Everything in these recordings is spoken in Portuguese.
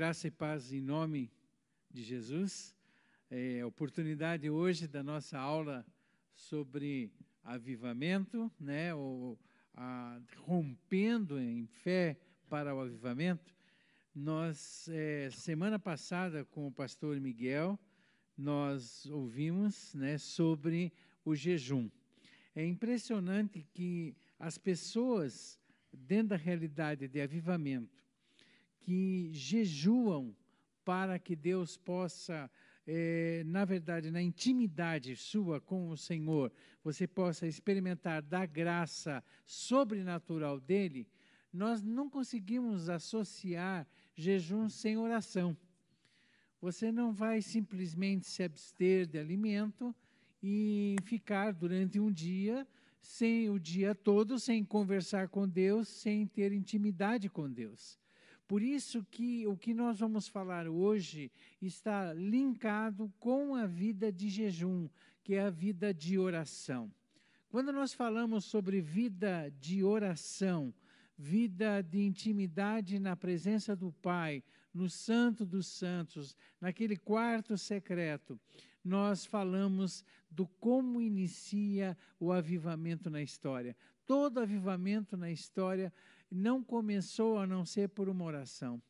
Graça e paz em nome de Jesus. É oportunidade hoje da nossa aula sobre avivamento, né? Ou a, rompendo em fé para o avivamento. Nós é, semana passada com o pastor Miguel nós ouvimos, né, sobre o jejum. É impressionante que as pessoas dentro da realidade de avivamento que jejuam para que Deus possa, é, na verdade, na intimidade sua com o Senhor, você possa experimentar da graça sobrenatural dele, nós não conseguimos associar jejum sem oração. Você não vai simplesmente se abster de alimento e ficar durante um dia sem o dia todo sem conversar com Deus, sem ter intimidade com Deus. Por isso que o que nós vamos falar hoje está linkado com a vida de jejum, que é a vida de oração. Quando nós falamos sobre vida de oração, vida de intimidade na presença do Pai, no Santo dos Santos, naquele quarto secreto, nós falamos do como inicia o avivamento na história. Todo avivamento na história não começou a não ser por uma oração.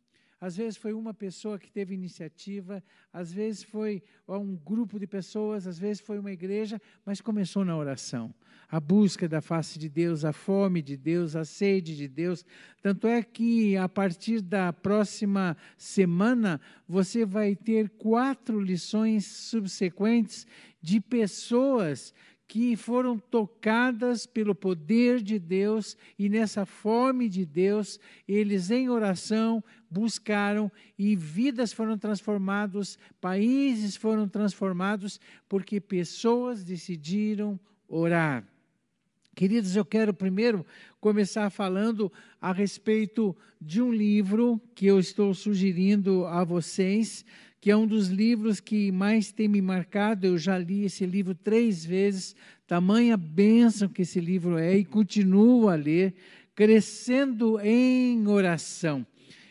Às vezes foi uma pessoa que teve iniciativa, às vezes foi um grupo de pessoas, às vezes foi uma igreja, mas começou na oração. A busca da face de Deus, a fome de Deus, a sede de Deus. Tanto é que a partir da próxima semana você vai ter quatro lições subsequentes de pessoas que foram tocadas pelo poder de Deus e nessa fome de Deus, eles em oração buscaram e vidas foram transformadas, países foram transformados porque pessoas decidiram orar. Queridos, eu quero primeiro começar falando a respeito de um livro que eu estou sugerindo a vocês que é um dos livros que mais tem me marcado. Eu já li esse livro três vezes, tamanha bênção que esse livro é, e continuo a ler, Crescendo em Oração.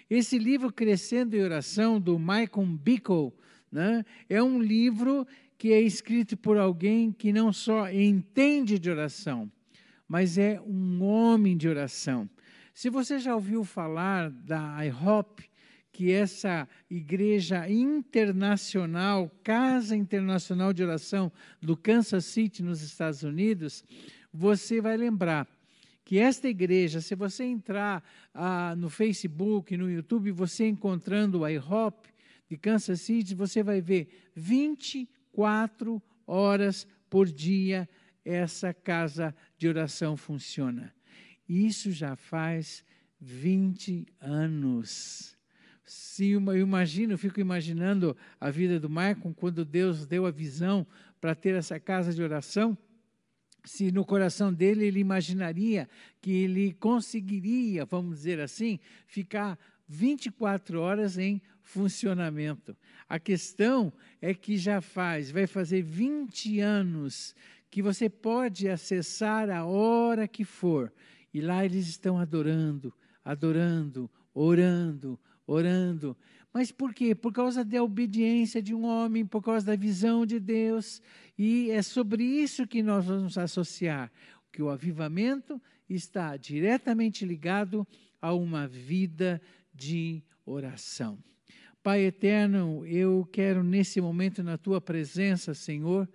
Esse livro, Crescendo em Oração, do Michael Bickle, né, é um livro que é escrito por alguém que não só entende de oração, mas é um homem de oração. Se você já ouviu falar da IHOP, que essa igreja internacional, Casa Internacional de Oração do Kansas City, nos Estados Unidos, você vai lembrar que esta igreja, se você entrar ah, no Facebook, no YouTube, você encontrando o IHOP de Kansas City, você vai ver 24 horas por dia essa casa de oração funciona. Isso já faz 20 anos. Se eu imagino, eu fico imaginando a vida do Maicon quando Deus deu a visão para ter essa casa de oração. Se no coração dele ele imaginaria que ele conseguiria, vamos dizer assim, ficar 24 horas em funcionamento. A questão é que já faz, vai fazer 20 anos que você pode acessar a hora que for. E lá eles estão adorando, adorando, orando, orando. Mas por quê? Por causa da obediência de um homem, por causa da visão de Deus. E é sobre isso que nós vamos associar que o avivamento está diretamente ligado a uma vida de oração. Pai eterno, eu quero nesse momento, na tua presença, Senhor,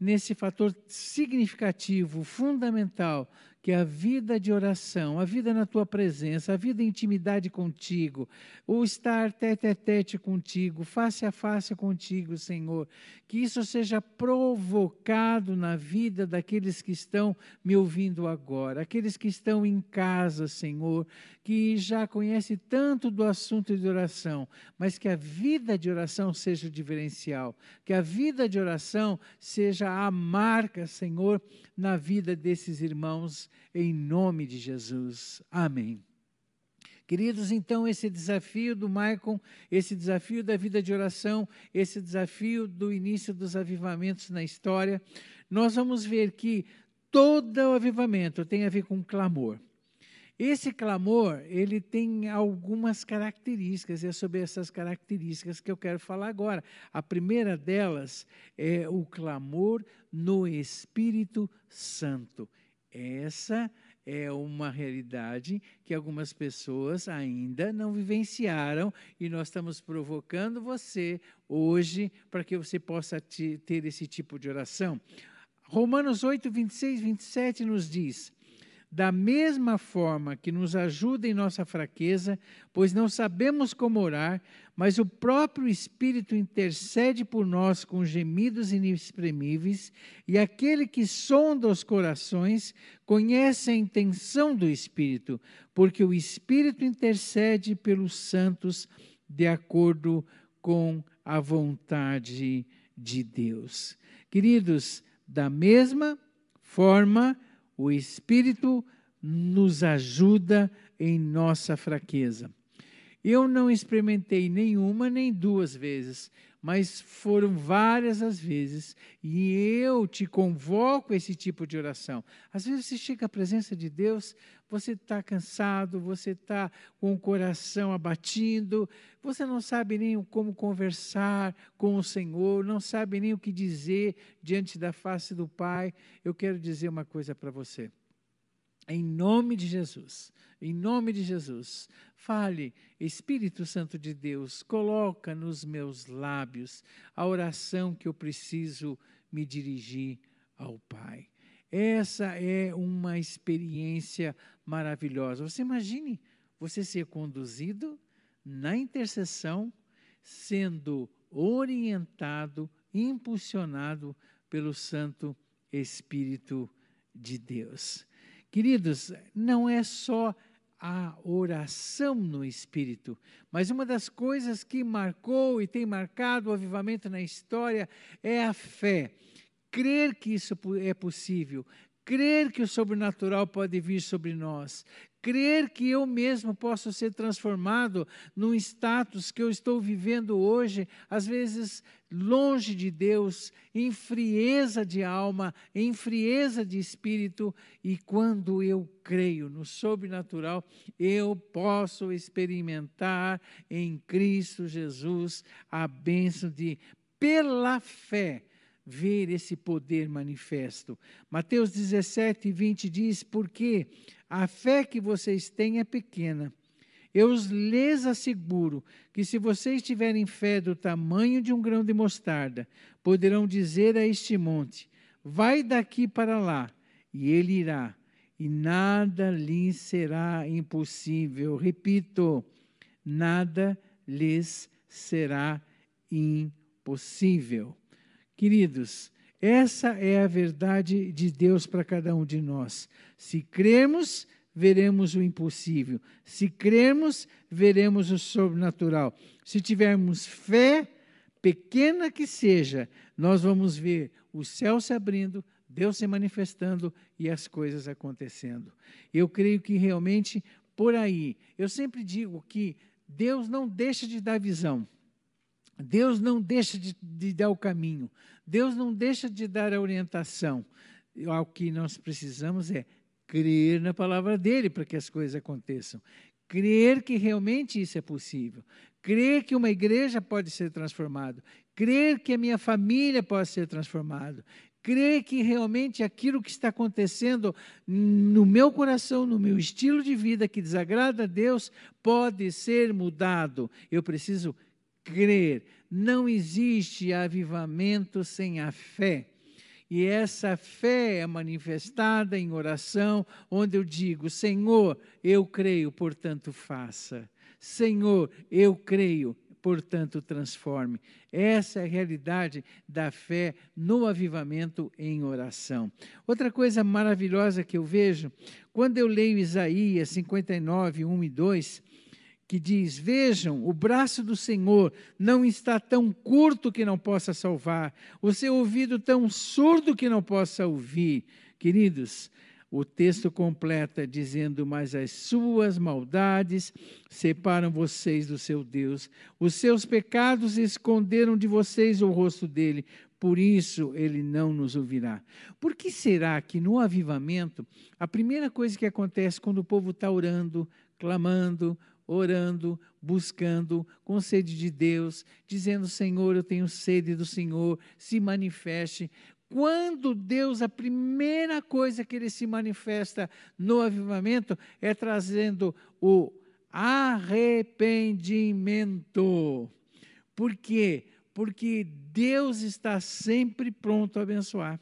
nesse fator significativo, fundamental que a vida de oração, a vida na tua presença, a vida em intimidade contigo, o estar tete a tete contigo, face a face contigo, Senhor, que isso seja provocado na vida daqueles que estão me ouvindo agora, aqueles que estão em casa, Senhor, que já conhecem tanto do assunto de oração, mas que a vida de oração seja o diferencial, que a vida de oração seja a marca, Senhor, na vida desses irmãos em nome de Jesus. Amém. Queridos, então, esse desafio do Maicon, esse desafio da vida de oração, esse desafio do início dos avivamentos na história, nós vamos ver que todo o avivamento tem a ver com clamor. Esse clamor, ele tem algumas características, e é sobre essas características que eu quero falar agora. A primeira delas é o clamor no Espírito Santo. Essa é uma realidade que algumas pessoas ainda não vivenciaram e nós estamos provocando você hoje para que você possa ter esse tipo de oração. Romanos 8, 26, 27 nos diz: da mesma forma que nos ajuda em nossa fraqueza, pois não sabemos como orar, mas o próprio Espírito intercede por nós com gemidos inexprimíveis, e aquele que sonda os corações conhece a intenção do Espírito, porque o Espírito intercede pelos santos de acordo com a vontade de Deus. Queridos, da mesma forma, o Espírito nos ajuda em nossa fraqueza. Eu não experimentei nenhuma nem duas vezes, mas foram várias as vezes, e eu te convoco a esse tipo de oração. Às vezes você chega à presença de Deus, você está cansado, você está com o coração abatido, você não sabe nem como conversar com o Senhor, não sabe nem o que dizer diante da face do Pai. Eu quero dizer uma coisa para você. Em nome de Jesus, em nome de Jesus, fale, Espírito Santo de Deus, coloca nos meus lábios a oração que eu preciso me dirigir ao Pai. Essa é uma experiência maravilhosa. Você imagine você ser conduzido na intercessão, sendo orientado, impulsionado pelo Santo Espírito de Deus. Queridos, não é só a oração no Espírito, mas uma das coisas que marcou e tem marcado o avivamento na história é a fé. Crer que isso é possível, crer que o sobrenatural pode vir sobre nós, crer que eu mesmo posso ser transformado num status que eu estou vivendo hoje, às vezes longe de Deus, em frieza de alma, em frieza de espírito, e quando eu creio no sobrenatural, eu posso experimentar em Cristo Jesus a bênção de, pela fé, ver esse poder manifesto. Mateus 17, 20 diz: Porque a fé que vocês têm é pequena. Eu lhes asseguro que, se vocês tiverem fé do tamanho de um grão de mostarda, poderão dizer a este monte: Vai daqui para lá, e ele irá, e nada lhes será impossível. Repito, nada lhes será impossível. Queridos, essa é a verdade de Deus para cada um de nós. Se cremos, veremos o impossível. Se cremos, veremos o sobrenatural. Se tivermos fé, pequena que seja, nós vamos ver o céu se abrindo, Deus se manifestando e as coisas acontecendo. Eu creio que realmente por aí, eu sempre digo que Deus não deixa de dar visão. Deus não deixa de, de, dar o caminho, Deus não deixa de dar a orientação. O que nós precisamos é crer na palavra dele para que as coisas aconteçam. Crer que realmente isso é possível. Crer que uma igreja pode ser transformada. Crer que a minha família pode ser transformada. Crer que realmente aquilo que está acontecendo no meu coração, no meu estilo de vida que desagrada a Deus, pode ser mudado. Eu preciso crer. Não existe avivamento sem a fé. E essa fé é manifestada em oração, onde eu digo: Senhor, eu creio, portanto faça. Senhor, eu creio, portanto transforme. Essa é a realidade da fé no avivamento em oração. Outra coisa maravilhosa que eu vejo, quando eu leio Isaías 59, 1 e 2, que diz: Vejam, o braço do Senhor não está tão curto que não possa salvar, o seu ouvido tão surdo que não possa ouvir. Queridos, o texto completa dizendo: Mas as suas maldades separam vocês do seu Deus, os seus pecados esconderam de vocês o rosto dele. por isso ele não nos ouvirá. Por que será que no avivamento, a primeira coisa que acontece quando o povo está orando, clamando, orando, buscando, com sede de Deus, dizendo: Senhor, eu tenho sede do Senhor, se manifeste. Quando Deus, a primeira coisa que ele se manifesta no avivamento é trazendo o arrependimento. Por quê? Porque Deus está sempre pronto a abençoar,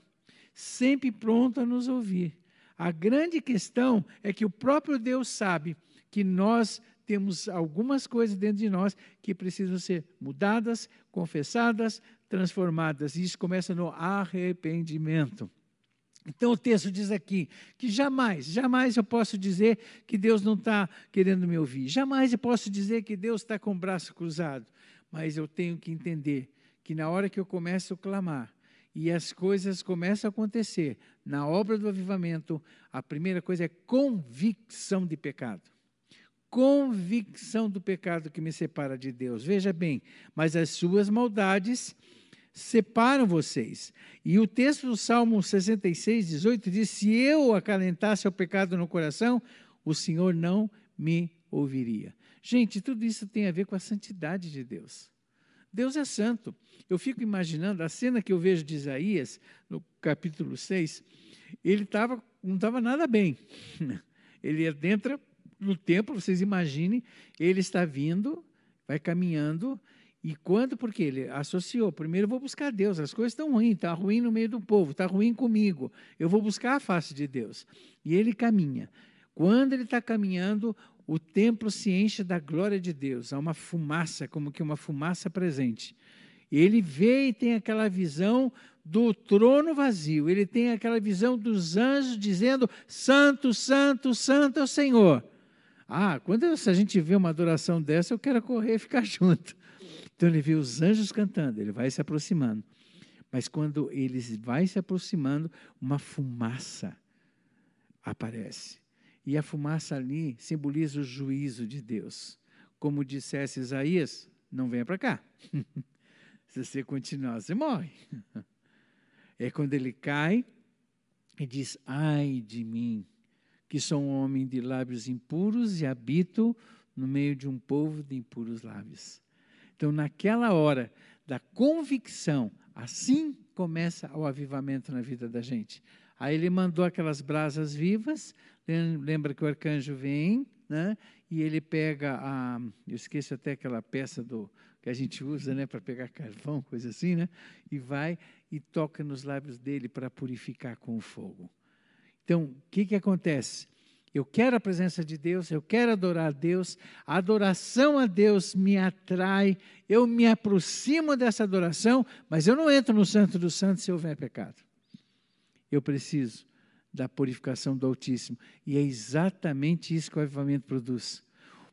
sempre pronto a nos ouvir. A grande questão é que o próprio Deus sabe que nós temos algumas coisas dentro de nós que precisam ser mudadas, confessadas, transformadas. E isso começa no arrependimento. Então o texto diz aqui que jamais, jamais eu posso dizer que Deus não está querendo me ouvir. Jamais eu posso dizer que Deus está com o braço cruzado. Mas eu tenho que entender que na hora que eu começo a clamar e as coisas começam a acontecer na obra do avivamento, a primeira coisa é convicção de pecado. Convicção do pecado que me separa de Deus. Veja bem, mas as suas maldades separam vocês. E o texto do Salmo 66, 18 diz: Se eu acalentasse o pecado no coração, o Senhor não me ouviria. Gente, tudo isso tem a ver com a santidade de Deus. Deus é santo. Eu fico imaginando a cena que eu vejo de Isaías, no capítulo 6, ele tava, não estava nada bem. Ele entra no templo, vocês imaginem, ele está vindo, vai caminhando, e quando? Porque ele associou. Primeiro eu vou buscar Deus. As coisas estão ruins, está ruim no meio do povo, está ruim comigo. Eu vou buscar a face de Deus. E ele caminha. Quando ele está caminhando, o templo se enche da glória de Deus. Há uma fumaça, como que uma fumaça presente. Ele vê e tem aquela visão do trono vazio. Ele tem aquela visão dos anjos dizendo: Santo, Santo, Santo é o Senhor. Ah, quando a gente vê uma adoração dessa, eu quero correr e ficar junto. Então ele vê os anjos cantando, ele vai se aproximando. Mas quando ele vai se aproximando, uma fumaça aparece. E a fumaça ali simboliza o juízo de Deus. Como dissesse Isaías, não venha para cá. Se você continuar, você morre. É quando ele cai e diz: Ai de mim, que sou um homem de lábios impuros e habito no meio de um povo de impuros lábios. Então, naquela hora da convicção, assim começa o avivamento na vida da gente. Aí ele mandou aquelas brasas vivas, lembra que o arcanjo vem, né? E ele pega a, eu esqueço até aquela peça do que a gente usa, né, para pegar carvão, coisa assim, né? E vai e toca nos lábios dele para purificar com o fogo. Então, o que que acontece? Eu quero a presença de Deus, eu quero adorar a Deus, a adoração a Deus me atrai, eu me aproximo dessa adoração, mas eu não entro no Santo dos Santos se houver pecado. Eu preciso da purificação do Altíssimo. E é exatamente isso que o avivamento produz.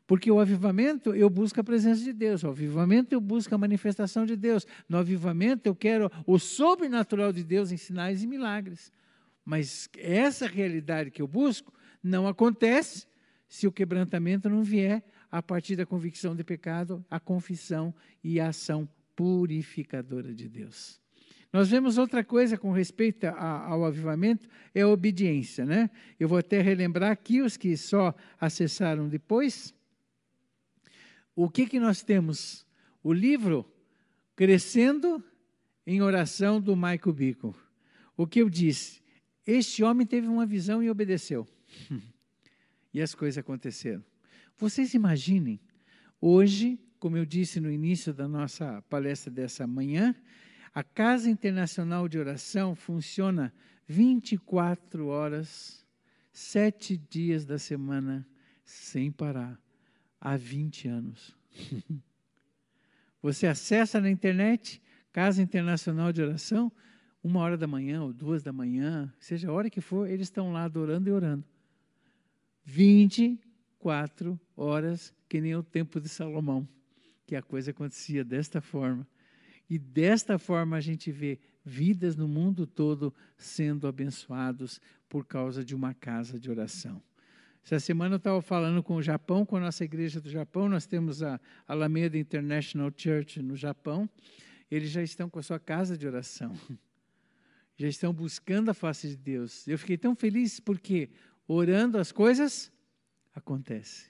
Porque o avivamento eu busco a presença de Deus, o avivamento eu busco a manifestação de Deus, no avivamento eu quero o sobrenatural de Deus em sinais e milagres. Mas essa realidade que eu busco, não acontece se o quebrantamento não vier a partir da convicção de pecado, a confissão e a ação purificadora de Deus. Nós vemos outra coisa com respeito a, ao avivamento, é a obediência, né? Eu vou até relembrar aqui os que só acessaram depois. O que que nós temos? O livro Crescendo em Oração do Michael Bickle. O que eu disse? Este homem teve uma visão e obedeceu. e as coisas aconteceram. Vocês imaginem, hoje, como eu disse no início da nossa palestra dessa manhã, a Casa Internacional de Oração funciona 24 horas, sete dias da semana, sem parar, há 20 anos. Você acessa na internet, Casa Internacional de Oração, uma hora da manhã ou duas da manhã, seja a hora que for, eles estão lá adorando e orando. 24 horas, que nem o tempo de Salomão, que a coisa acontecia desta forma. E desta forma a gente vê vidas no mundo todo sendo abençoados por causa de uma casa de oração. Essa semana eu estava falando com o Japão, com a nossa igreja do Japão, nós temos a Alameda International Church no Japão, eles já estão com a sua casa de oração. Já estão buscando a face de Deus. Eu fiquei tão feliz porque orando as coisas acontecem.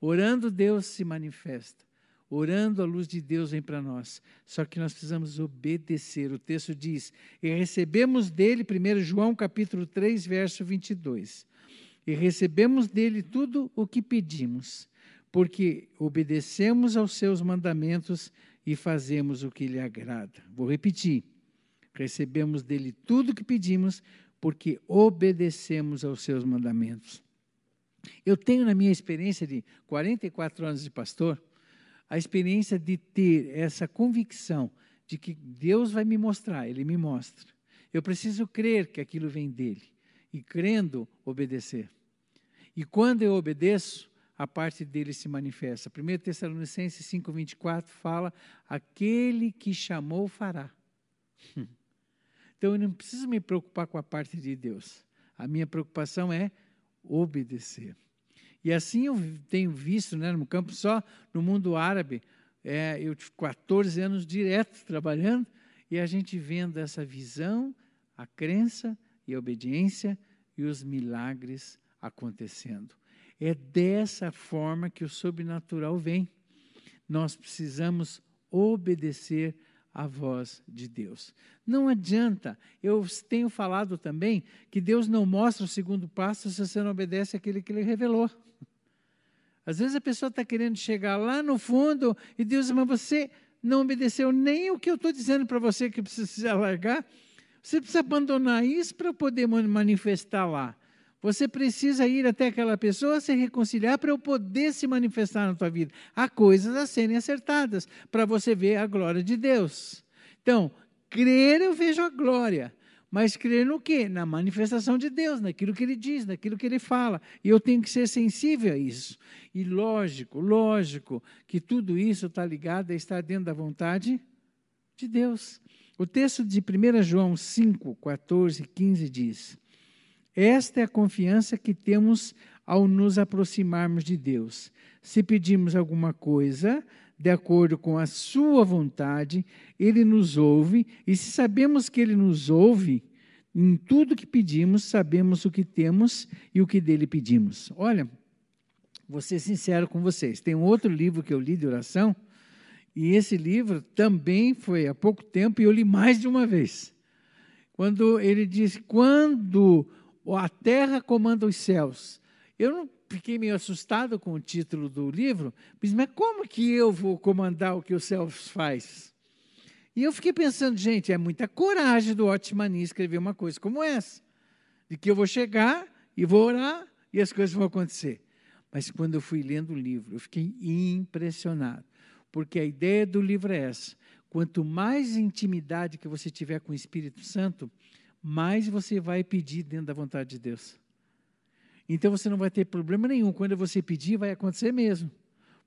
Orando Deus se manifesta. Orando a luz de Deus vem para nós. Só que nós precisamos obedecer. O texto diz: "E recebemos dele, 1 João capítulo 3, verso 22. E recebemos dele tudo o que pedimos, porque obedecemos aos seus mandamentos e fazemos o que lhe agrada. Vou repetir. Recebemos dele tudo o que pedimos, porque obedecemos aos seus mandamentos. Eu tenho na minha experiência de 44 anos de pastor, a experiência de ter essa convicção de que Deus vai me mostrar, Ele me mostra. Eu preciso crer que aquilo vem dele e crendo obedecer. E quando eu obedeço, a parte dele se manifesta. 1 Tessalonicenses 5,24 fala: aquele que chamou fará. Então eu não preciso me preocupar com a parte de Deus. A minha preocupação é obedecer. E assim eu tenho visto né, no campo só, no mundo árabe, é, eu tive 14 anos direto trabalhando, e a gente vendo essa visão, a crença e a obediência e os milagres acontecendo. É dessa forma que o sobrenatural vem. Nós precisamos obedecer à voz de Deus. Não adianta, eu tenho falado também que Deus não mostra o segundo passo se você não obedece àquele que Ele revelou. Às vezes a pessoa está querendo chegar lá no fundo e Deus mas você não obedeceu nem o que eu estou dizendo para você que precisa largar. Você precisa abandonar isso para poder manifestar lá. Você precisa ir até aquela pessoa, se reconciliar para eu poder se manifestar na tua vida. Há coisas a serem acertadas para você ver a glória de Deus. Então, crer eu vejo a glória, mas crer no quê? Na manifestação de Deus, naquilo que ele diz, naquilo que ele fala. E eu tenho que ser sensível a isso. E lógico, lógico que tudo isso está ligado a estar dentro da vontade de Deus. O texto de 1 João 5, 14 e 15 diz: esta é a confiança que temos ao nos aproximarmos de Deus. Se pedimos alguma coisa de acordo com a Sua vontade, Ele nos ouve, e se sabemos que Ele nos ouve, em tudo que pedimos, sabemos o que temos e o que dele pedimos. Olha, vou ser sincero com vocês. Tem um outro livro que eu li de oração, e esse livro também foi há pouco tempo, e eu li mais de uma vez. Quando ele diz: quando a terra comanda os céus. Eu não fiquei meio assustado com o título do livro, mas, mas como que eu vou comandar o que os céus faz? E eu fiquei pensando, gente, é muita coragem do Otmani escrever uma coisa como essa, de que eu vou chegar e vou orar e as coisas vão acontecer. Mas quando eu fui lendo o livro, eu fiquei impressionado, porque a ideia do livro é essa: quanto mais intimidade que você tiver com o Espírito Santo, mais você vai pedir dentro da vontade de Deus. Então você não vai ter problema nenhum. Quando você pedir, vai acontecer mesmo.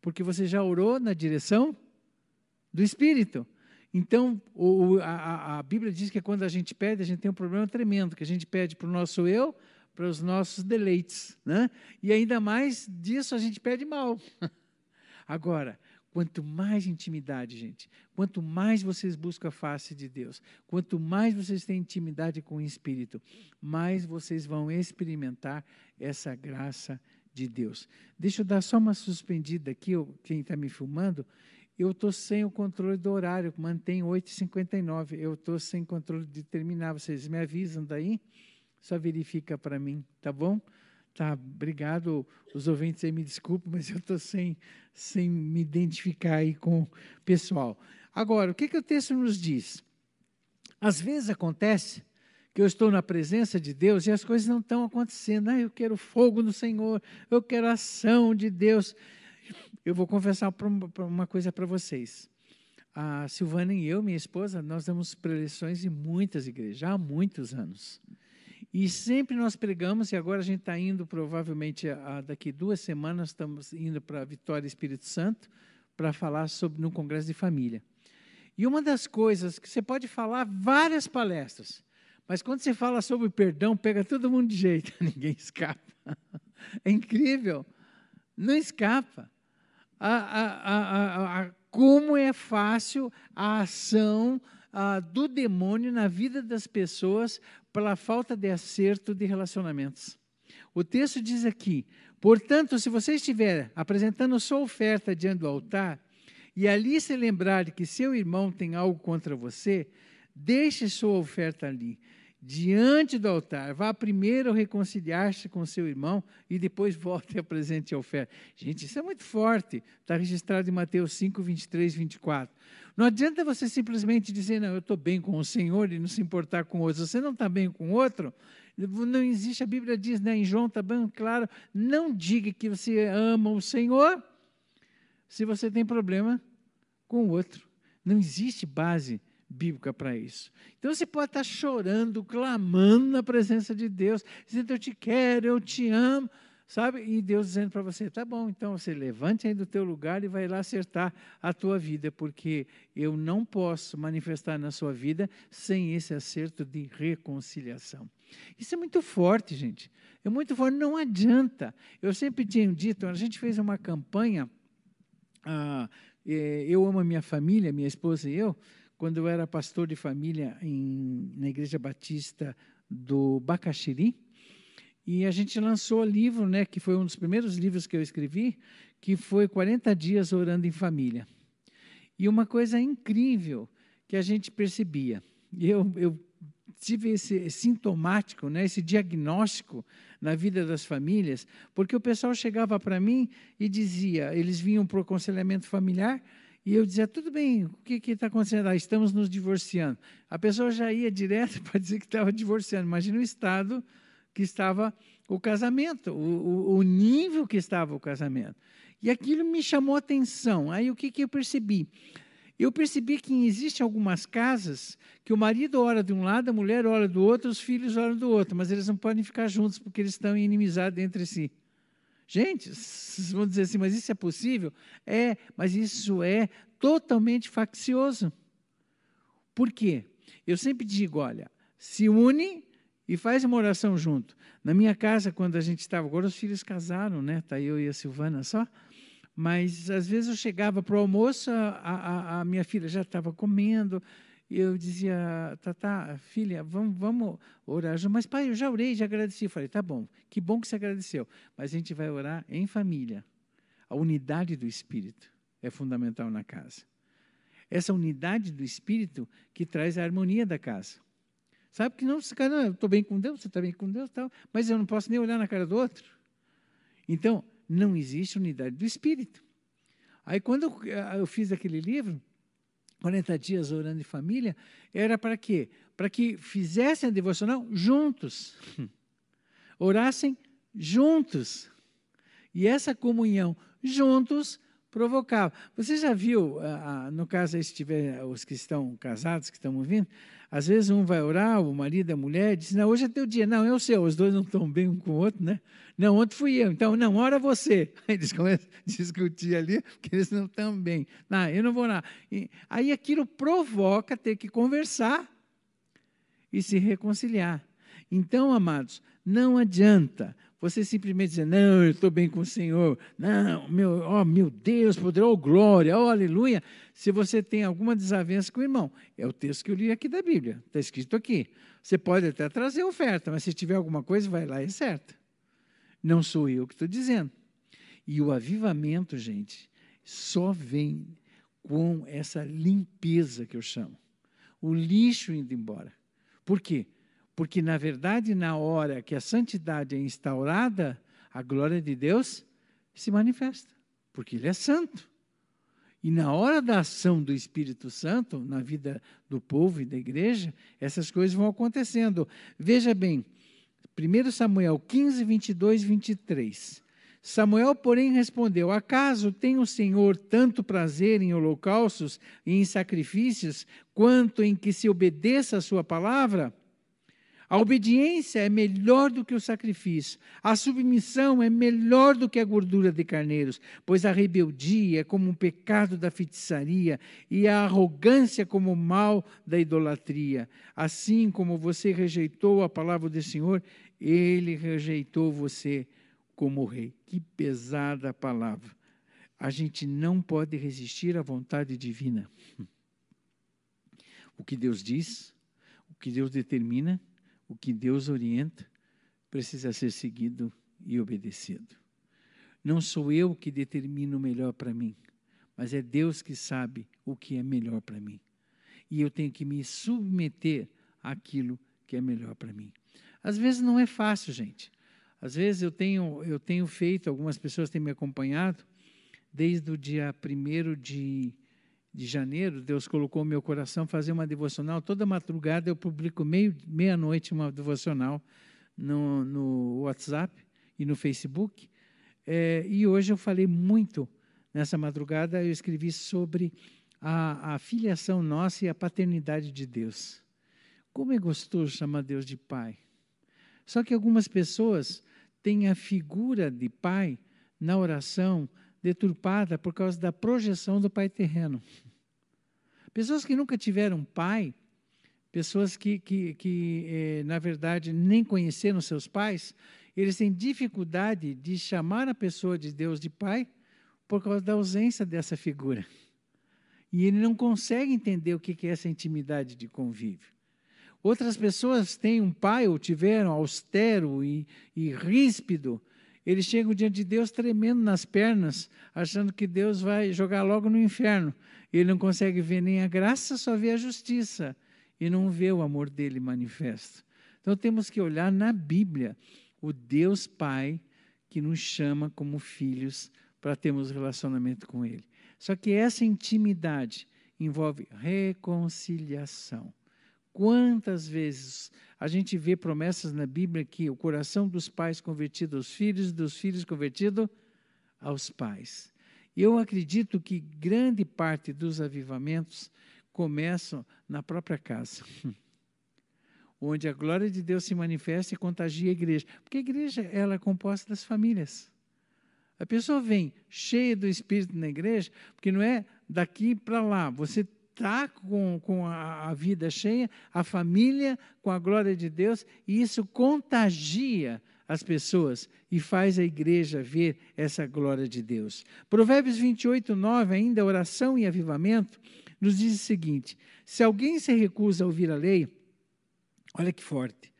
Porque você já orou na direção do Espírito. Então, o, a, a, Bíblia diz que quando a gente pede, a gente tem um problema tremendo, que a gente pede para o nosso eu, para os nossos deleites. Né? E ainda mais disso a gente pede mal. Agora, Quanto mais intimidade, gente, quanto mais vocês buscam a face de Deus, quanto mais vocês têm intimidade com o Espírito, mais vocês vão experimentar essa graça de Deus. Deixa eu dar só uma suspendida aqui, quem está me filmando, eu estou sem o controle do horário, mantém 8h59, eu estou sem controle de terminar, vocês me avisam daí, só verifica para mim, tá bom? Tá, obrigado. Os ouvintes aí me desculpem, mas eu estou sem, sem me identificar aí com o pessoal. Agora, o que, que o texto nos diz? Às vezes acontece que eu estou na presença de Deus e as coisas não estão acontecendo. Ah, eu quero fogo no Senhor, eu quero ação de Deus. Eu vou confessar uma coisa para vocês. A Silvana e eu, minha esposa, nós damos preleções em muitas igrejas, há muitos anos. E sempre nós pregamos, e agora a gente está indo, provavelmente, a, daqui duas semanas, estamos indo para Vitória Espírito Santo para falar sobre no Congresso de Família. E uma das coisas que você pode falar várias palestras, mas quando você fala sobre perdão, pega todo mundo de jeito, ninguém escapa. É incrível, não escapa. A, como é fácil a ação do demônio na vida das pessoas pela falta de acerto de relacionamentos. O texto diz aqui: portanto, se você estiver apresentando sua oferta diante do altar, e ali se lembrar que seu irmão tem algo contra você, deixe sua oferta ali, diante do altar. Vá primeiro reconciliar-se com seu irmão e depois volte e apresente a oferta. Gente, isso é muito forte. Está registrado em Mateus 5, 23, 24. Não adianta você simplesmente dizer, não, eu estou bem com o Senhor e não se importar com outros. Você não está bem com outro, não existe, a Bíblia diz, né, em João está bem claro, não diga que você ama o Senhor se você tem problema com o outro. Não existe base bíblica para isso. Então você pode estar chorando, clamando na presença de Deus, dizendo: Eu te quero, eu te amo, sabe? E Deus dizendo para você: Tá bom, então você levante aí do teu lugar e vai lá acertar a tua vida, porque eu não posso manifestar na sua vida sem esse acerto de reconciliação. Isso é muito forte, gente. É muito forte, não adianta. Eu sempre tinha dito, a gente fez uma campanha ah, é, eu amo a minha família, minha esposa e eu, quando eu era pastor de família em, na Igreja Batista do Bacaxiri, e a gente lançou o livro, né, que foi um dos primeiros livros que eu escrevi, que foi 40 dias orando em família. E uma coisa incrível que a gente percebia, eu, eu tive esse sintomático, né, esse diagnóstico na vida das famílias, porque o pessoal chegava para mim e dizia, eles vinham para o aconselhamento familiar, e eu dizia, tudo bem, o que está acontecendo? Ah, estamos nos divorciando. A pessoa já ia direto para dizer que estava divorciando. Imagina o estado que estava o casamento, o, o, o nível que estava o casamento. E aquilo me chamou atenção. Aí o que, que eu percebi? eu percebi que existem algumas casas que o marido ora de um lado, a mulher ora do outro, os filhos oram do outro, mas eles não podem ficar juntos porque eles estão em inimizade entre si. Gente, vocês vão dizer assim, mas isso é possível? É, mas isso é totalmente faccioso. Por quê? Eu sempre digo, olha, se une e faz uma oração junto. Na minha casa, quando a gente estava, agora os filhos casaram, né? Tá eu e a Silvana só. Mas às vezes eu chegava para o almoço, a, a, a, minha filha já estava comendo, e eu dizia, Tata, filha, vamos, vamos orar. Mas pai, eu já orei, já agradeci. Eu falei, tá bom, que bom que você agradeceu. Mas a gente vai orar em família. A unidade do Espírito é fundamental na casa. Essa unidade do Espírito que traz a harmonia da casa. Sabe que não, cara, eu estou bem com Deus, você está bem com Deus, tal, mas eu não posso nem olhar na cara do outro. Então, não existe unidade do espírito. Aí, quando eu fiz aquele livro, 40 dias orando em família, era para quê? Para que fizessem a devocional juntos, orassem juntos. E essa comunhão juntos provocava. Você já viu, no caso aí, se tiver os que estão casados, que estão ouvindo, às vezes um vai orar, o marido a mulher, diz, não, hoje é teu dia. Não, é o seu, os dois não estão bem um com o outro, né? Não, ontem fui eu, então, não, ora você. Aí eles começam a discutir ali, porque eles não estão bem. Não, eu não vou orar. E, aí aquilo provoca ter que conversar e se reconciliar. Então, amados, não adianta você simplesmente dizer, não, eu estou bem com o Senhor. Não, meu, oh, meu Deus, poderoso, oh, glória, oh, aleluia. Se você tem alguma desavença com o irmão, é o texto que eu li aqui da Bíblia, está escrito aqui. Você pode até trazer oferta, mas se tiver alguma coisa, vai lá e certo. Não sou eu que estou dizendo. E o avivamento, gente, só vem com essa limpeza que eu chamo. O lixo indo embora. Por quê? Porque, na verdade, na hora que a santidade é instaurada, a glória de Deus se manifesta, porque Ele é santo. E na hora da ação do Espírito Santo, na vida do povo e da igreja, essas coisas vão acontecendo. Veja bem, 1 Samuel 15, 22 e 23. Samuel, porém, respondeu: Acaso tem o Senhor tanto prazer em holocaustos e em sacrifícios, quanto em que se obedeça a sua palavra? A obediência é melhor do que o sacrifício. A submissão é melhor do que a gordura de carneiros, pois a rebeldia é como um pecado da feitiçaria e a arrogância como o mal da idolatria. Assim como você rejeitou a palavra do Senhor, ele rejeitou você como rei. Que pesada palavra. a gente não pode resistir à vontade divina. O que Deus diz, o que Deus determina, o que Deus orienta, precisa ser seguido e obedecido. Não sou eu que determino o melhor para mim, mas é Deus que sabe o que é melhor para mim. E eu tenho que me submeter àquilo que é melhor para mim. Às vezes não é fácil, gente. Às vezes eu tenho, eu tenho feito, algumas pessoas têm me acompanhado, desde o dia 1 de, de janeiro, Deus colocou no meu coração fazer uma devocional. Toda madrugada eu publico meia-noite uma devocional no, no WhatsApp e no Facebook. É, e hoje eu falei muito, nessa madrugada, eu escrevi sobre a, a filiação nossa e a paternidade de Deus. Como é gostoso chamar Deus de Pai. Só que algumas pessoas têm a figura de Pai na oração deturpada por causa da projeção do Pai terreno. Pessoas que nunca tiveram pai, pessoas que, que, que eh, na verdade, nem conheceram seus pais, eles têm dificuldade de chamar a pessoa de Deus de pai por causa da ausência dessa figura. E ele não consegue entender o que é essa intimidade de convívio. Outras pessoas têm um pai, ou tiveram, austero e, e ríspido. Eles chegam diante de Deus tremendo nas pernas, achando que Deus vai jogar logo no inferno. Ele não consegue ver nem a graça, só vê a justiça. E não vê o amor dele manifesto. Então temos que olhar na Bíblia o Deus Pai que nos chama como filhos para termos relacionamento com Ele. Só que essa intimidade envolve reconciliação. Quantas vezes a gente vê promessas na Bíblia que o coração dos pais convertido aos filhos, dos filhos convertido aos pais. Eu acredito que grande parte dos avivamentos começam na própria casa. onde a glória de Deus se manifesta e contagia a igreja. Porque a igreja ela é composta das famílias. A pessoa vem cheia do Espírito na igreja, porque não é daqui para lá. Você está com, com a, a, vida cheia, a família com a glória de Deus, e isso contagia as pessoas e faz a igreja ver essa glória de Deus. Provérbios 28, 9, ainda oração e avivamento, nos diz o seguinte: se alguém se recusa a ouvir a lei, Olha que forte.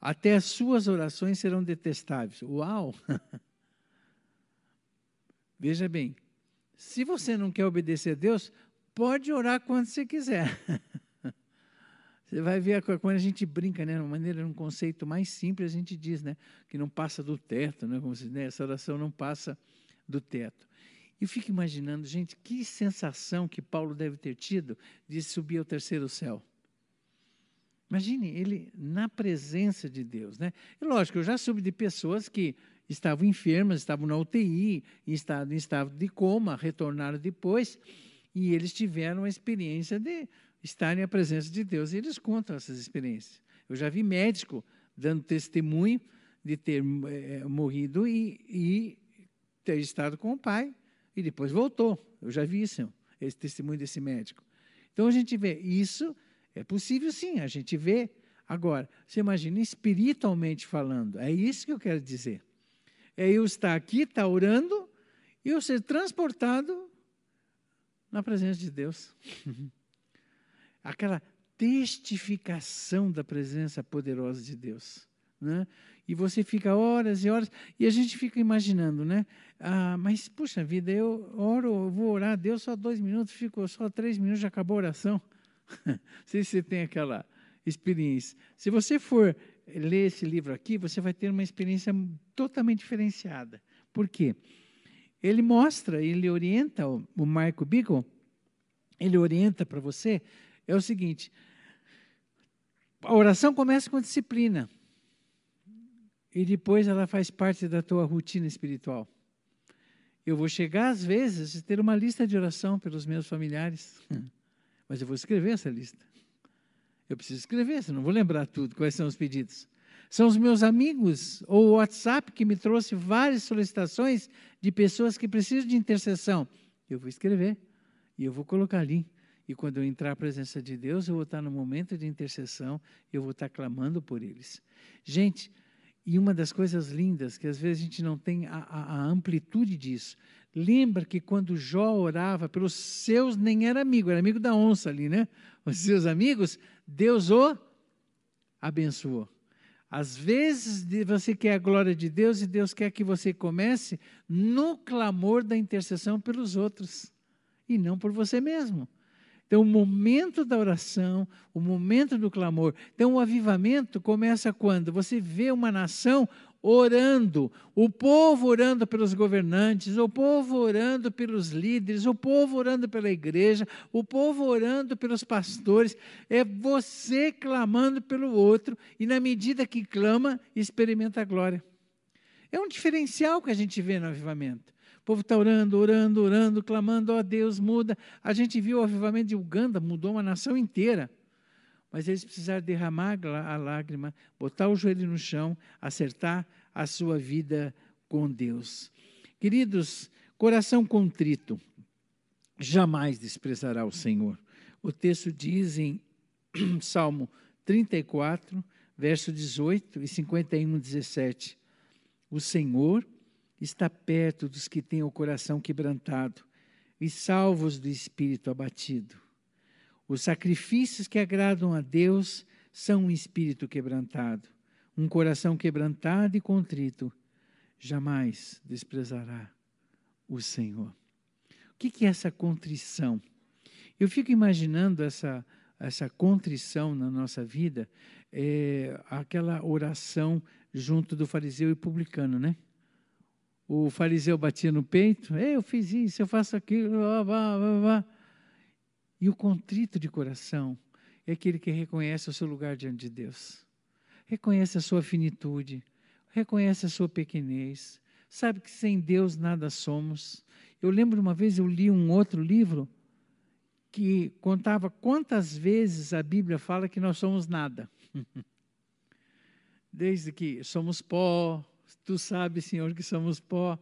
Até as suas orações serão detestáveis. Uau! Veja bem, se você não quer obedecer a Deus, pode orar quando você quiser. Você vai ver quando a gente brinca, né, de uma maneira, num conceito mais simples, a gente diz, né, que não passa do teto, né, como se, né, essa oração não passa do teto. E fico imaginando, gente, que sensação que Paulo deve ter tido de subir ao terceiro céu. Imagine ele na presença de Deus. Né? E lógico, eu já soube de pessoas que estavam enfermas, estavam na UTI, em estado, em estado de coma, retornaram depois, e eles tiveram a experiência de estarem à presença de Deus. E eles contam essas experiências. Eu já vi médico dando testemunho de ter é, morrido e, e, ter estado com o pai, e depois voltou. Eu já vi isso, esse testemunho desse médico. Então a gente vê isso é possível sim, a gente vê. Agora, você imagina espiritualmente falando, é isso que eu quero dizer. É eu estar aqui, estar tá orando, e eu ser transportado na presença de Deus. Aquela testificação da presença poderosa de Deus. Né? E você fica horas e horas, e a gente fica imaginando, né? Ah, mas, puxa vida, eu oro, eu vou orar a Deus só dois minutos, ficou só três minutos, já acabou a oração. Não sei se você tem aquela experiência. Se você for ler esse livro aqui, você vai ter uma experiência totalmente diferenciada. Por quê? Ele mostra, ele orienta, o Marco Beagle, ele orienta para você, é o seguinte, a oração começa com disciplina, e depois ela faz parte da tua rotina espiritual. Eu vou chegar, às vezes, a ter uma lista de oração pelos meus familiares. Mas eu vou escrever essa lista. Eu preciso escrever, senão não vou lembrar tudo, quais são os pedidos. São os meus amigos ou o WhatsApp que me trouxe várias solicitações de pessoas que precisam de intercessão. Eu vou escrever e eu vou colocar ali. E quando eu entrar à presença de Deus, eu vou estar no momento de intercessão, eu vou estar clamando por eles. Gente, e uma das coisas lindas, que às vezes a gente não tem a, a, amplitude disso, Lembra que quando Jó orava pelos seus, nem era amigo, era amigo da onça ali, né? Os seus amigos, Deus o abençoou. Às vezes você quer a glória de Deus e Deus quer que você comece no clamor da intercessão pelos outros e não por você mesmo. Então, o momento da oração, o momento do clamor. Então, o avivamento começa quando você vê uma nação orando, o povo orando pelos governantes, o povo orando pelos líderes, o povo orando pela igreja, o povo orando pelos pastores. É você clamando pelo outro e, na medida que clama, experimenta a glória. É um diferencial que a gente vê no avivamento. O povo está orando, orando, orando, clamando, ó oh, Deus, muda. A gente viu o avivamento de Uganda, mudou uma nação inteira. Mas eles precisaram derramar a lágrima, botar o joelho no chão, acertar a sua vida com Deus. Queridos, coração contrito jamais desprezará o Senhor. O texto diz em Salmo 34, verso 18 e 51, 17: O Senhor está perto dos que têm o coração quebrantado e salvos do espírito abatido. Os sacrifícios que agradam a Deus são um espírito quebrantado. Um coração quebrantado e contrito jamais desprezará o Senhor. O que é essa contrição? Eu fico imaginando essa, essa contrição na nossa vida, é, aquela oração junto do fariseu e publicano, né? o fariseu batia no peito, eu fiz isso, eu faço aquilo, blá, blá, blá, blá. E o contrito de coração é aquele que reconhece o seu lugar diante de Deus, reconhece a sua finitude, reconhece a sua pequenez, sabe que sem Deus nada somos. Eu lembro uma vez eu li um outro livro que contava quantas vezes a Bíblia fala que nós somos nada. Desde que somos pó, Tu sabes, Senhor, que somos pó.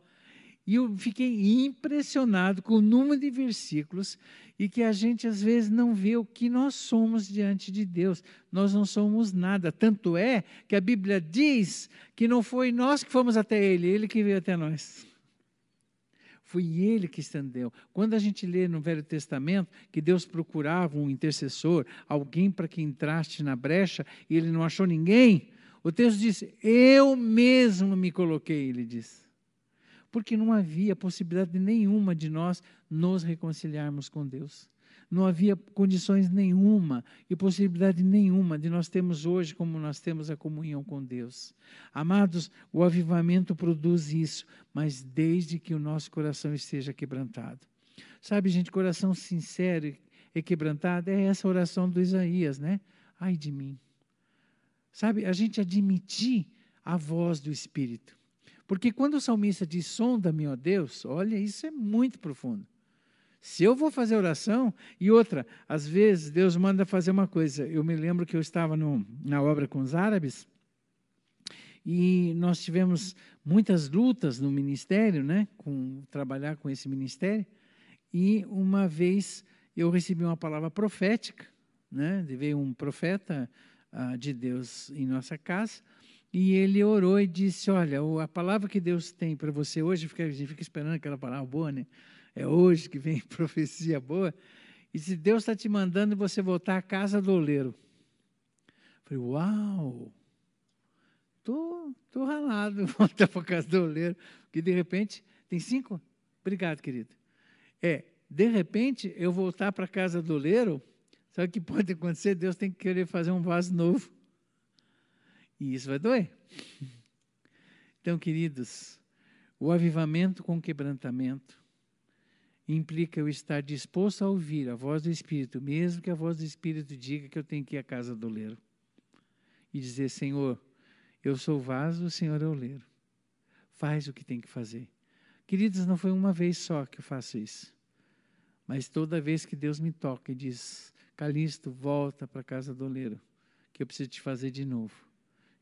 E eu fiquei impressionado com o número de versículos e que a gente às vezes não vê o que nós somos diante de Deus. Nós não somos nada. Tanto é que a Bíblia diz que não foi nós que fomos até Ele, Ele que veio até nós. Foi Ele que estendeu. Quando a gente lê no Velho Testamento que Deus procurava um intercessor, alguém para que entraste na brecha, e Ele não achou ninguém, o texto diz: Eu mesmo me coloquei, ele diz. Porque não havia possibilidade nenhuma de nós nos reconciliarmos com Deus. Não havia condições nenhuma e possibilidade nenhuma de nós termos hoje como nós temos a comunhão com Deus. Amados, o avivamento produz isso, mas desde que o nosso coração esteja quebrantado. Sabe, gente, coração sincero e quebrantado é essa oração do Isaías, né? Ai de mim Sabe, a gente admitir a voz do Espírito. Porque quando o salmista diz, sonda-me, ó Deus, olha, isso é muito profundo. Se eu vou fazer oração, e outra, às vezes Deus manda fazer uma coisa. Eu me lembro que eu estava no, na obra com os árabes, e nós tivemos muitas lutas no ministério, né, com trabalhar com esse ministério, e uma vez eu recebi uma palavra profética, né, veio um profeta uh, de Deus em nossa casa. E ele orou e disse: Olha, a palavra que Deus tem para você hoje, fica, a gente fica esperando aquela palavra boa, né? É hoje que vem profecia boa. E se Deus está te mandando você voltar à casa do oleiro. falei, uau! Tô, tô ralado voltar para a casa do oleiro. Porque de repente, tem cinco? Obrigado, querido. É, de repente, eu voltar para a casa do oleiro Sabe o que pode acontecer? Deus tem que querer fazer um vaso novo. E isso vai doer. Então, queridos, o avivamento com quebrantamento implica eu estar disposto a ouvir a voz do Espírito, mesmo que a voz do Espírito diga que eu tenho que ir à casa do oleiro. E dizer, Senhor, eu sou vaso, o Senhor é oleiro. Faz o que tem que fazer. Queridos, não foi uma vez só que eu faço isso. Mas toda vez que Deus me toca e diz, Calixto, volta para a casa do oleiro, que eu preciso te fazer de novo.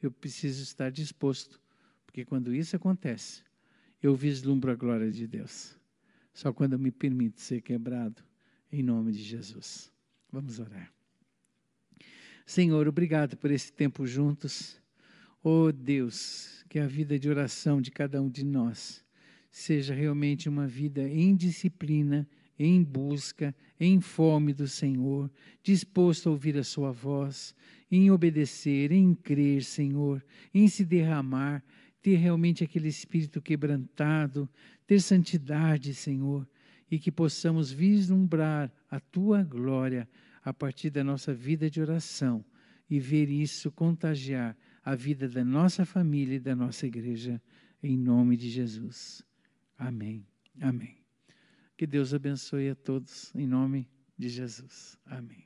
Eu preciso estar disposto, porque quando isso acontece, eu vislumbro a glória de Deus. Só quando eu me permito ser quebrado, em nome de Jesus. Vamos orar. Senhor, obrigado por esse tempo juntos. Oh Deus, que a vida de oração de cada um de nós seja realmente uma vida em disciplina, em busca, em fome do Senhor, disposto a ouvir a Sua voz, em obedecer, em crer, Senhor, em se derramar, ter realmente aquele espírito quebrantado, ter santidade, Senhor, e que possamos vislumbrar a Tua glória a partir da nossa vida de oração e ver isso contagiar a vida da nossa família e da nossa igreja, em nome de Jesus. Amém. Amém. Que Deus abençoe a todos, em nome de Jesus. Amém.